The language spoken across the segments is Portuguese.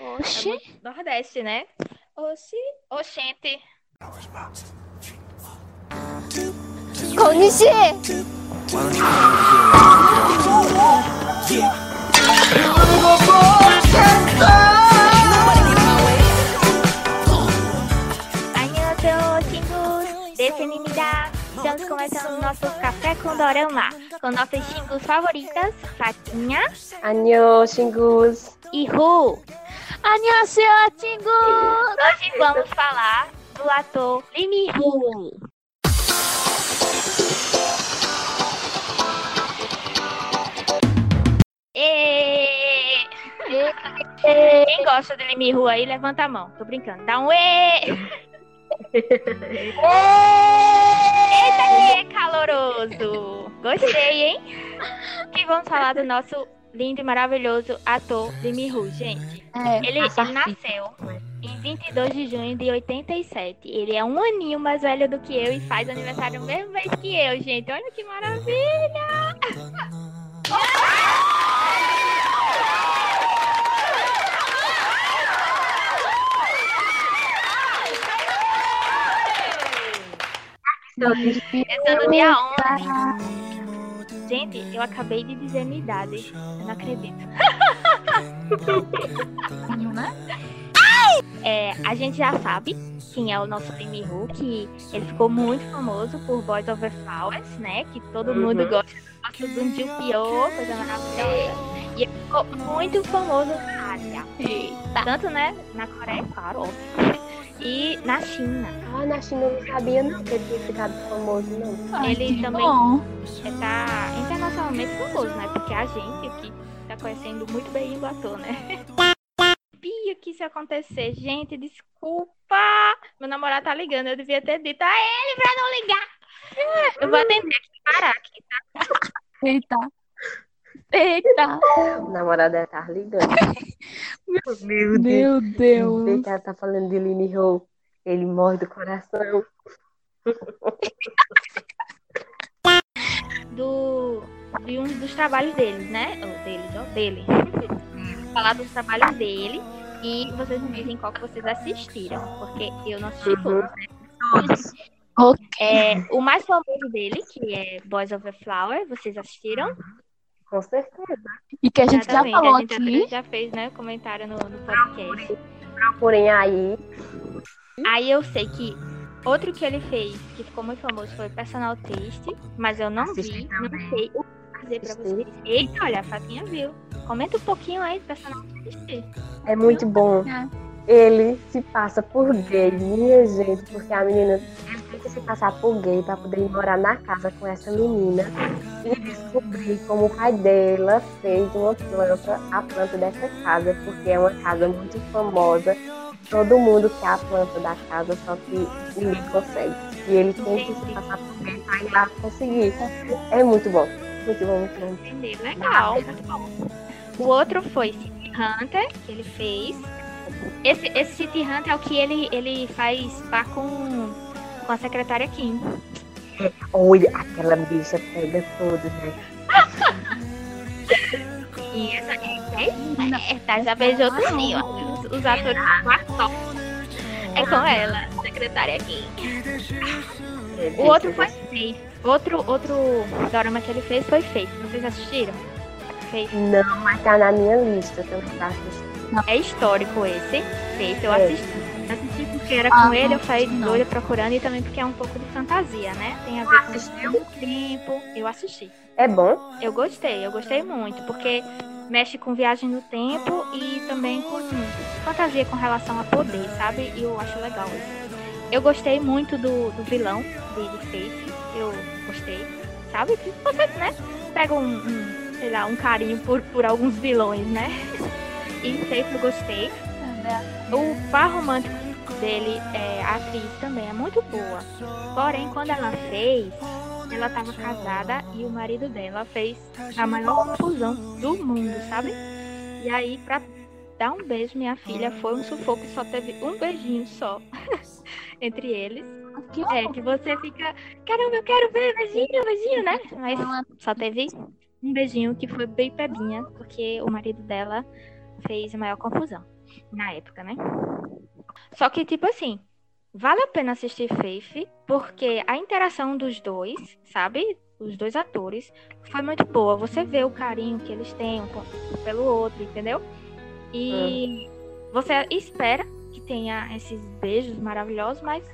Oxi. É do Nordeste, né? Oxi. Oxente. Konishi! Annyeonghaseyo, xingus! Desenimida! Estamos começando o nosso Café com Dorama, com nossas xingus favoritas, Fatinha Anyo, Xingus. e Ru. Annyeonghaseyo, Tingu! Hoje vamos falar do ator Lee Min-ho. Quem gosta de Lee Min-ho aí, levanta a mão. Tô brincando. Dá um ê! Caloroso! Gostei, hein? Que vamos falar do nosso lindo e maravilhoso ator Lee Min-ho, gente. É, Ele, ele nasceu em 22 de junho de 87. Ele é um aninho mais velho do que eu e faz aniversário no mesmo mês que eu, gente. Olha que maravilha! Esse é no dia 11. Gente, eu acabei de dizer minha idade. Eu não acredito. né? É, a gente já sabe quem é o nosso Lee Hu, que ele ficou muito famoso por Boys Over Flowers, né? Que todo Uhum. mundo gosta, gosta do Junpyo, coisa maravilhosa. E ele ficou muito famoso na Ásia. Tanto, né? Na Coreia, claro, óbvio. E na China. Ah, na China eu não sabia não que ele tinha ficado famoso, não. Ai, Ele também- bom. Tá internacionalmente famoso, né? Porque a gente aqui tá conhecendo muito bem o ator, né? Sabia que isso ia acontecer. Gente, desculpa. Meu namorado tá ligando. Eu devia ter dito a ele pra não ligar. Eu vou atender aqui parar aqui. Eita. Eita. O namorado deve estar ligando. Meu Meu Vê Deus. que ela tá falando de Lini Ho. Ele morre do coração. Do, de um dos trabalhos deles, né? Ou deles, ó, dele. Falar dos trabalhos dele. E vocês me dizem qual que vocês assistiram. Porque eu não assisti Uhum. todos, né? Todos. É, o mais famoso dele, que é Boys Over Flower, vocês assistiram? Com certeza. E que a gente já Exatamente, falou a gente aqui. já, já fez, né, comentário no, no podcast. Procurem aí. Aí eu sei que outro que ele fez, que ficou muito famoso, foi Personal Taste, mas eu não vi, não também. sei o que fazer pra vocês. Eita, olha, a Fatinha viu. Comenta um pouquinho aí do Personal Taste. É muito bom. É. Ele se passa por gay, minha gente, porque a menina ele tem que se passar por gay para poder ir morar na casa com essa menina e descobrir como o pai dela fez uma planta, a planta dessa casa, porque é uma casa muito famosa. Todo mundo quer a planta da casa, só que ninguém consegue. E ele tem que se passar por para ir lá conseguir. É muito bom. Muito bom, muito bom. Entendeu? Legal, muito bom. O outro foi City Hunter, que ele fez. Esse, esse City Hunter é o que ele, ele faz com, com a secretária Kim. Olha, aquela bicha pega todos, né? E essa é, tá, já beijou também, ó. Os, os atores do ator. É com ela, secretária Kim. O outro foi Faith. Outro, outro dorama que ele fez foi Faith. Vocês assistiram? Não, mas tá na minha lista também pra assistir. É histórico esse. Faith, eu É. assisti. Assisti porque era Ah, com ele, eu saí não. doida procurando e também porque é um pouco de fantasia, né? Tem a ver com Assistiu? o tempo. Eu assisti. É bom? Eu gostei, eu gostei muito, porque mexe com viagem no tempo e também com fantasia com relação a poder, sabe? E eu acho legal isso. Eu gostei muito do, do vilão de, de Face, eu gostei, sabe? Que Você, né, pega um, um, sei lá, um carinho por, por alguns vilões, né? E Face eu gostei. O par romântico dele, é, a atriz também é muito boa. Porém, quando ela fez, ela estava casada e o marido dela fez a maior confusão do mundo, sabe? E aí, pra dar um beijo, minha filha, foi um sufoco, só teve um beijinho só entre eles. Que É, que você fica, caramba, eu quero ver, beijinho, beijinho, né? Mas só teve um beijinho que foi bem pebinha, porque o marido dela fez a maior confusão na época, né? Só que, tipo assim, vale a pena assistir Faith, porque a interação dos dois, sabe? Os dois atores, foi muito boa. Você vê o carinho que eles têm um pelo outro, entendeu? E você espera que tenha esses beijos maravilhosos, mas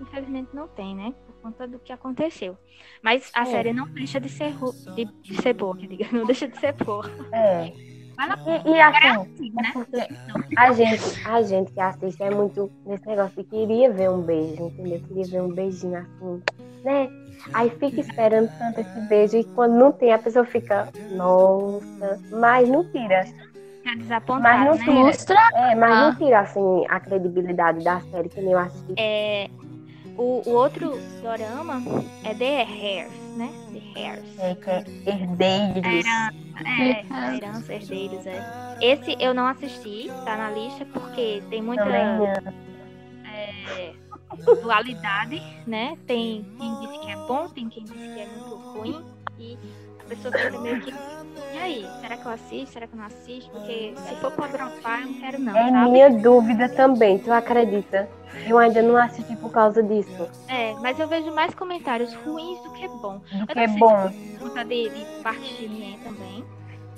infelizmente não tem, né? Por conta do que aconteceu. Mas a É. série não deixa de ser, de, de ser boa, diga, não deixa de ser boa. É. E, e assim, assim, é né? porque a gente, a gente que assiste é muito nesse negócio de queria ver um beijo, entendeu? Queria ver um beijinho assim, né? Aí fica esperando tanto esse beijo e quando não tem, a pessoa fica, nossa, mas não tira. Mas não né? Frustra. É, mas Ah. não tira assim a credibilidade da série que nem eu assisti. É, o, o outro dorama é The Hairs, né? The Hairs. É, é herdeiros. É, a herança, herdeiros, é. Esse eu não assisti, tá na lista, porque tem muita é, dualidade, né? Tem quem disse que é bom, tem quem disse que é muito ruim, e a pessoa fica meio que. E aí, será que eu assisto? Será que eu não assisto? Porque se for pra dropar, eu não quero não, É sabe? minha dúvida também, tu acredita? Eu ainda não assisti por causa disso. É, mas eu vejo mais comentários ruins do que bom. Do Eu que é bom. conta de, de mim também,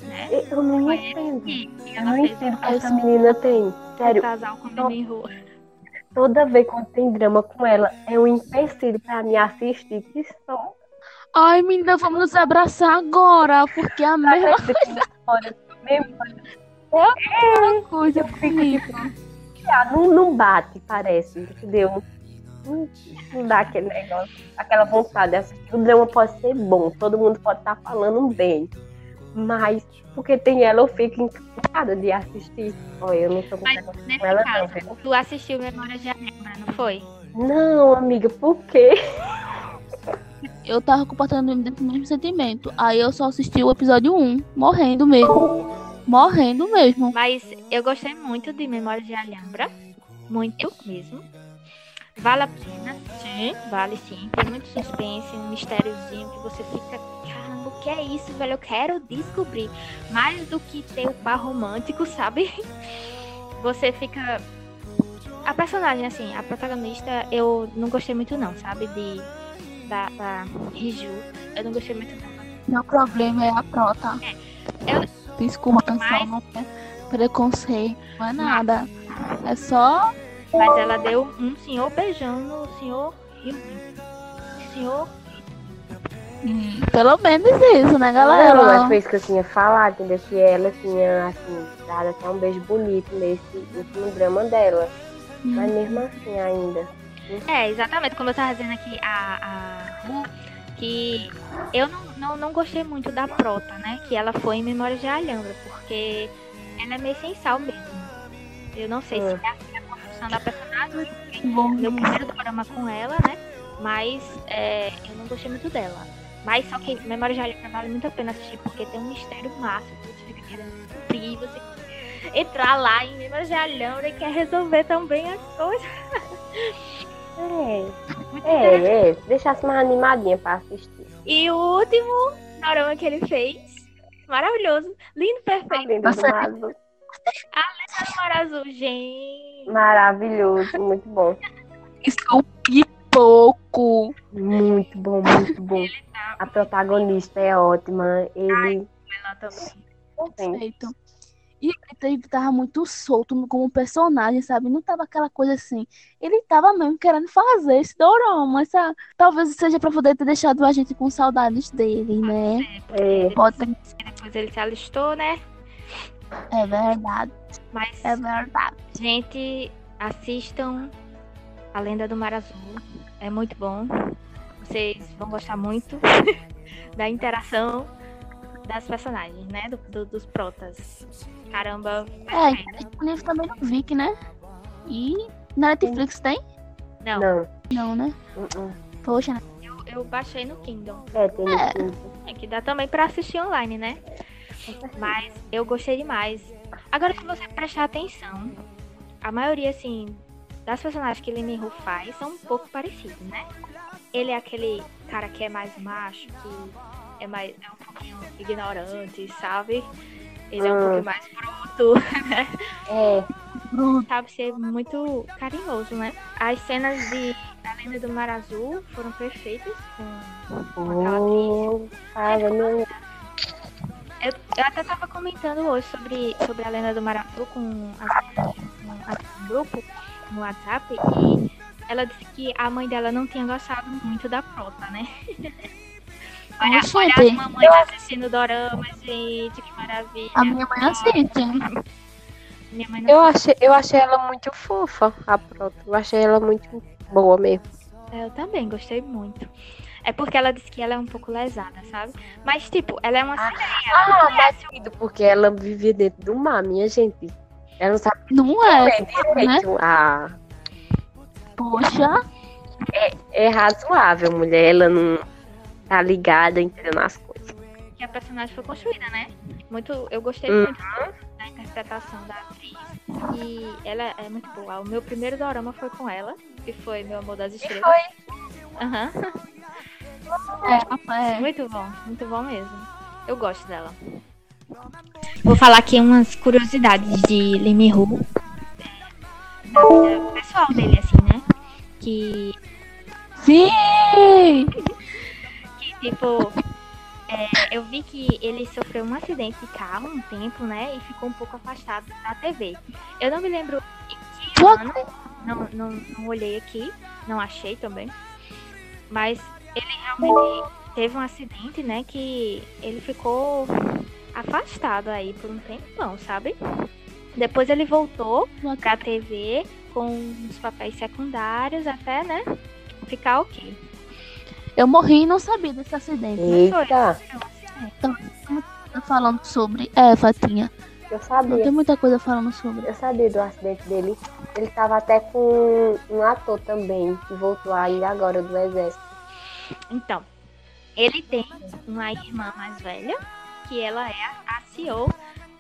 né? Eu não entendo. Eu não entendo o que essa menina tem. Sério, casal com Minho. toda vez quando tem drama com ela, é um empecilho pra me assistir. Que só. Ai, menina, vamos nos abraçar agora, porque a mesma Olha, mesmo coisa eu fico tipo, ah, não, não bate, parece, entendeu? Não, não dá aquele negócio, aquela vontade de assistir. O drama pode ser bom, todo mundo pode estar falando bem. Mas, porque tem ela, eu fico encantada de assistir. Olha, eu não tô com ela, não, caso, viu? tu assistiu Memórias de Anima, não foi? Não, amiga, por quê? Eu tava compartilhando desse mesmo sentimento. Aí eu só assisti o episódio 1, morrendo mesmo. Morrendo mesmo. Mas eu gostei muito de Memórias de Alhambra. Muito mesmo. Vale a pena, sim, vale sim. Tem muito suspense, um mistériozinho que você fica, caramba, o que é isso, velho? Eu quero descobrir. Mais do que ter o par romântico, sabe? Você fica. A personagem, assim, a protagonista, eu não gostei muito não, sabe? De. Da, da Riju. Eu não gostei muito não. Meu problema é a prota. eu- Desculpa, pessoal, Mas- não é preconceito, não é nada. É só. Mas ela deu um senhor beijão no senhor. Senhor hum, Pelo menos isso, né, Não, mas galera? foi isso que eu tinha falado, entendeu? Que ela tinha, assim, dado até um beijo bonito nesse último drama dela. Hum. Mas mesmo assim ainda. É, exatamente, como eu tava dizendo aqui, a, a Ru, que eu não, não, não gostei muito da Prota, né? Que ela foi em Memória de Alhambra, porque ela é meio sem sal mesmo. Eu não sei se Hum. é a construção da personagem, meu primeiro programa com ela, né? Mas é, eu não gostei muito dela. Mas só que Memória de Alhambra vale muito a pena assistir, porque tem um mistério massa, que você fica querendo descobrir, você entrar lá em Memória de Alhambra e quer resolver também as coisas. É, Muito é, é. Deixasse mais animadinha pra assistir. E o último dorama que ele fez, maravilhoso, lindo, perfeito, Lindo Nossa. demais. mar azul, gente. Maravilhoso, muito bom. isso é um pipoco. Muito bom, muito bom. A protagonista é ótima. Ele. Ela também. Perfeito. E ele tava muito solto como personagem, sabe? Não tava aquela coisa assim. Ele tava mesmo querendo fazer esse dorama, sabe? Talvez seja pra poder ter deixado a gente com saudades dele, né? É, Pode Depois ele se alistou, né? É verdade, Mas, é verdade. gente, assistam A Lenda do Mar Azul. É muito bom. Vocês vão gostar muito da interação das personagens, né? Do, do- dos protas. Caramba, É, tá disponível também no Vic, né? E na Netflix tem? Não, não. Não, né? uh-uh. Poxa, né? eu, eu baixei no Kindle. É, tem no É. Kindle. É que dá também pra assistir online, né? Mas eu gostei demais. Agora, se você prestar atenção, a maioria, assim, das personagens que Lee Hu faz são um pouco parecidos, né? Ele é aquele cara que é mais macho, que é mais é um pouquinho ignorante, sabe? Ele é um pouco mais bruto, né? É, Bruto. Sabe ser muito carinhoso, né? As cenas de A Lenda do Mar Azul foram perfeitas com, com aquela oh, cara. Eu, eu até tava comentando hoje sobre, sobre a lenda do com as meninas com a- um grupo no WhatsApp e ela disse que a mãe dela não tinha gostado muito da prota, né? olha, Oxente. olha as mamães assistindo dorama, gente, que maravilha. A minha mãe assiste. Minha mãe não Eu achei, eu achei ela muito fofa, a Proto. Eu achei ela muito boa mesmo. Eu também gostei muito. É porque ela disse que ela é um pouco lesada, sabe? Mas, tipo, ela é uma sereia. ela não Ah, conhece mas porque ela vivia dentro do mar, minha gente. Ela não sabe Não é, ler direito. Ah, poxa. é razoável, mulher. Ela não tá ligada, entendeu nas coisas. que a personagem foi construída, né? Muito, eu gostei Uhum. muito da interpretação da atriz. E ela é muito boa. O meu primeiro dorama foi com ela, que foi Meu Amor das Estrelas. Aham. É, é. Muito bom, muito bom mesmo. Eu gosto dela. Vou falar aqui umas curiosidades de Lee Hu. Da vida pessoal dele, assim, né? Que Sim! Tipo, é, eu vi que ele sofreu um acidente de carro um tempo, né? E ficou um pouco afastado da TV. Eu não me lembro em que ano, não, não, não olhei aqui, não achei também. Mas ele realmente teve um acidente, né? Que ele ficou afastado aí por um tempão, sabe? Depois ele voltou pra TV com os papéis secundários até, né? Ficar ok. Eu morri e não sabia desse acidente. Eita, Tá falando sobre. É, Fatinha. eu Não sabia. tem muita coisa falando sobre. Eu sabia do acidente dele. Ele tava até com um ator também, que voltou aí agora do exército. Então, ele tem uma irmã mais velha, que ela é a a CEO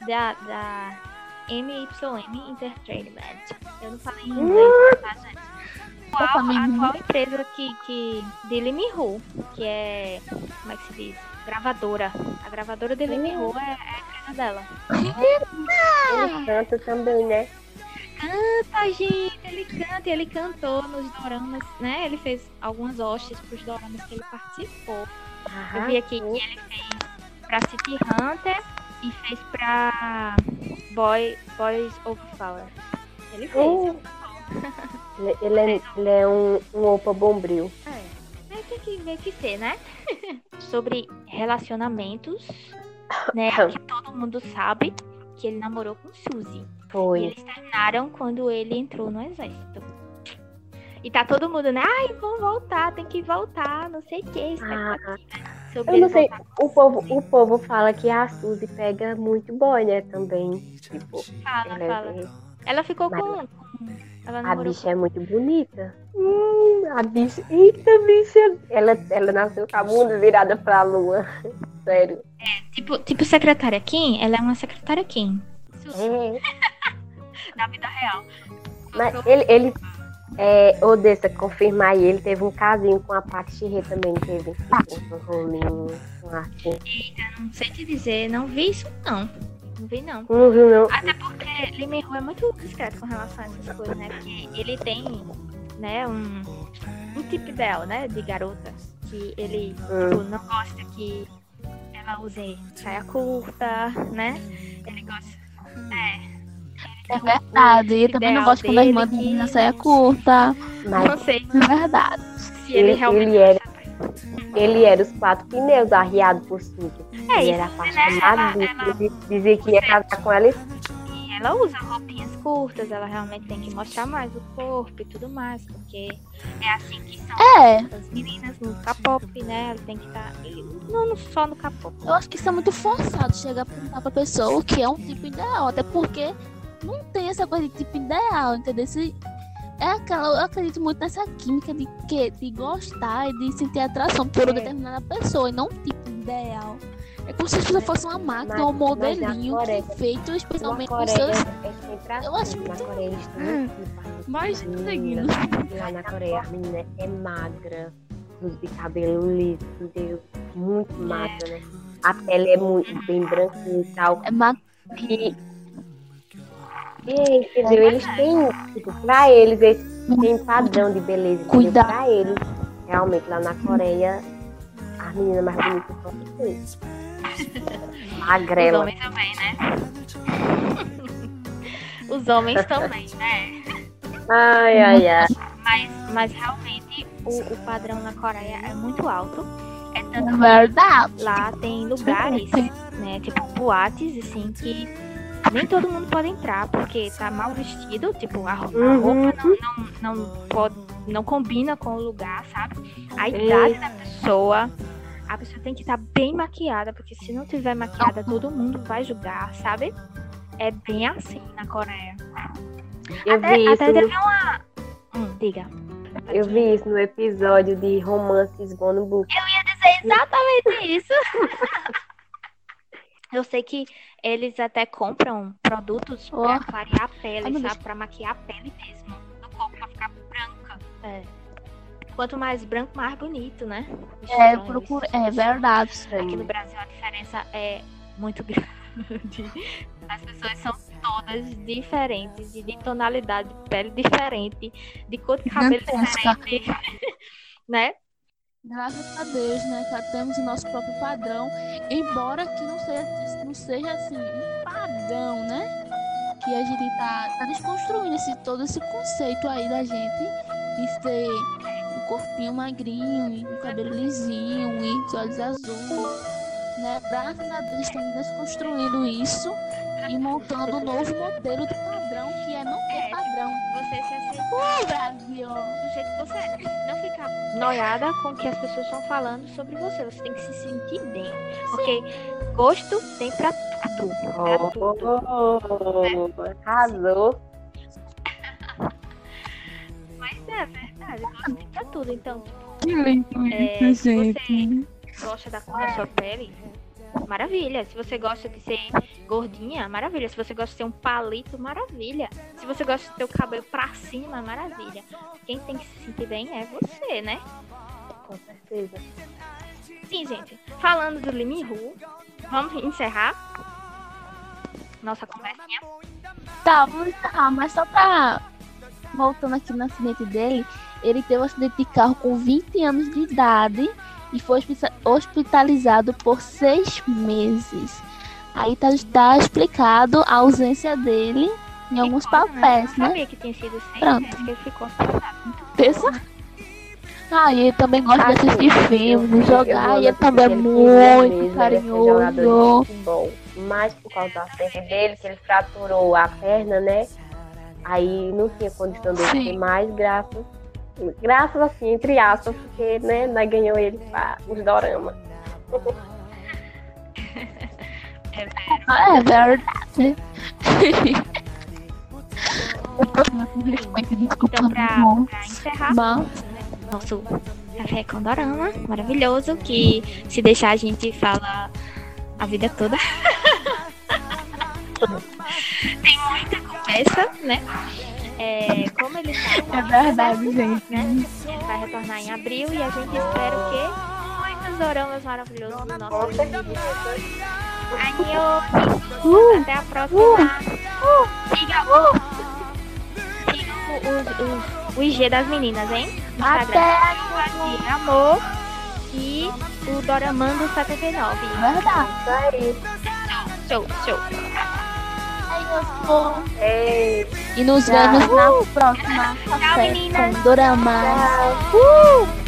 da, da MYM Entertainment. Eu não falei em inglês, tá, gente? A atual, a atual empresa que, que, de Limihu, que é, como é que se diz? Gravadora. A gravadora de Limihu é, é a empresa dela. Ele canta também, né? Canta, gente, ele canta e ele cantou nos doramas, né? Ele fez algumas hostes pros doramas que ele participou. Eu vi aqui que ele fez pra City Hunter e fez pra Boy, Boys of Power. Ele fez. Uh. Ele, ele é, ele é um, um opa bombril. É. Mas tem que ver que ser, né? Sobre relacionamentos, né? Que todo mundo sabe que ele namorou com Suzy. E Foi. eles terminaram quando ele entrou no exército. E tá todo mundo, né? Ai, vão voltar, tem que voltar, não sei o que. Ah, sobre eu não sei. O povo, o povo fala que a Suzy pega muito boy, né? Também. Tipo, Fala, ela, fala. é, Ela ficou Mas- com. Ela a bicha é muito bonita. Hum, a bicha. Eita, bicha. Ela, ela nasceu com a bunda virada pra lua. Sério. com. Tipo, tipo secretária Kim, ela é uma secretária Kim. É. Na vida real. Mas ele, ele é, Odessa, confirmar aí, ele teve um casinho com a Pac Chirê também, teve um rolinho, um assim. Não sei te dizer, não vi isso não. Não vi não. Não viu, não? Até porque Lee Hu é muito discreto com relação a essas coisas, né? Porque ele tem, né, um, um tipo ideal, né, de garota. Que ele Hum. tipo, não gosta que ela use saia curta, né? Ele gosta. É verdade. E também não gosto quando a irmã dele da que- saia curta. Mas Não sei É verdade. se ele, Ele- realmente. ele era- ele era os quatro pneus arriados por Suzy. É, ele e era Suzy, né, apaixonado. ela- ela- Ele dizia que ia casar com ela e E ela usa roupinhas curtas, ela realmente tem que mostrar mais o corpo e tudo mais, porque é assim que são É, as meninas no K-pop, né? Ela tem que estar. Não não só no K-pop. eu acho que isso é muito forçado chegar a perguntar pra pessoa o que é um tipo ideal. Até porque não tem essa coisa de tipo ideal, entendeu? Se é aquela, eu acredito muito nessa química de, que, de gostar e de sentir atração por É. determinada pessoa e não um tipo ideal. É como se a pessoa fosse uma máquina, Mas- um na modelinho Coreia- feito na especialmente com seus. é assim. Eu acho na muito- Coreia tipo, Mas menina. Lá na Coreia a menina é magra, de cabelo liso, entendeu? Muito magra, né? A pele é muito bem branquinha e tal. É ma- que entendeu? Eles têm, tipo, pra eles, eles têm padrão de beleza. Cuidado. Pra eles, realmente, lá na Coreia, a menina mais bonita são vocês. Os Magrela. homens também, né? Os homens também, né? Ai, ai, ai. Mas, mas realmente o, o padrão na Coreia é muito alto. É tanto verdade. lá tem lugares, né? Tipo boates, assim, que nem todo mundo pode entrar porque tá mal vestido, tipo, a, a Uhum. roupa não, não, não, pode, não combina com o lugar, sabe? A idade da pessoa. A pessoa tem que estar bem maquiada, porque se não tiver maquiada, todo mundo vai julgar, sabe? É bem assim na Coreia. Eu Até, vi, até teve no- uma. Hum, diga. eu vi isso no episódio de Romances Gone Book. dizer exatamente isso. Eu sei que eles até compram produtos pra Oh. clarear a pele, sabe? Pra maquiar a pele mesmo. Do corpo pra ficar branca. É. Quanto mais branco, mais bonito, né? É, é verdade. Aqui no Brasil a diferença é muito grande. As pessoas são todas diferentes, de tonalidade de pele diferente, de cor de cabelo diferente. né? Graças a Deus, né? Já temos o nosso próprio padrão. Embora que não seja, não seja assim, um padrão, né? Que a gente tá, tá desconstruindo esse, todo esse conceito aí da gente de ser um corpinho magrinho, um cabelo lisinho e de olhos azuis. Né? Graças a Deus estamos desconstruindo isso e montando um novo modelo de padrão que é não ter padrão. Você se aceita Uh, Brasil! do jeito que você é. Não ficar noiada com o que as pessoas estão falando sobre você. Você tem que se sentir bem. Porque gosto tem pra tudo. Pra tudo. Oh, arrasou. Mas é verdade, gosto tem pra tudo. Então, Que lindo É, gente. gosta da cor da sua pele, maravilha. Se você gosta de ser gordinha, maravilha. Se você gosta de ser um palito, maravilha. Se você gosta de ter o cabelo pra cima, maravilha. Quem tem que se sentir bem é você, né? Com certeza. Sim, gente. Falando do Limihu, vamos encerrar nossa conversinha. Tá, vamos encerrar, mas só pra. Voltando aqui no acidente dele, ele teve um acidente de carro com 20 anos de idade e foi hospi- hospitalizado por seis meses. Aí tá, tá explicado a ausência dele em alguns papéis, Eu não né? sabia que tinha sido seis Pronto. meses que ele ficou hospitalizado. Pensa. Ah, e ele também gosta de Assim, assistir filmes, eu- jogar, eu e ele também é mesmo, muito ele era carinhoso. de. Mas por causa do acidente dele, que ele fraturou a perna, né? Aí não tinha condição dele Sim. ter mais, graças. Graças assim, entre aspas, porque, né, nós ganhou ele para os dorama. É verdade. Desculpa, Então, pra, pra encerrar, Mas, nosso café com dorama maravilhoso, que se deixar a gente fala a vida toda. Tem muita conversa, né? É, como ele tá é verdade, gente. né? Ele vai retornar em abril e a gente espera o quê? Muitos doramas maravilhosos no nosso vídeo. Adeus! Até a próxima! Siga o, siga o, o, o, o IG das meninas, hein? No Instagram. Até de amor e o Doramando 79. verdade. Aí. Show, show. Ei, E nos Tchau. vemos na próxima Café meninas. com Dorama. tchau. Uh!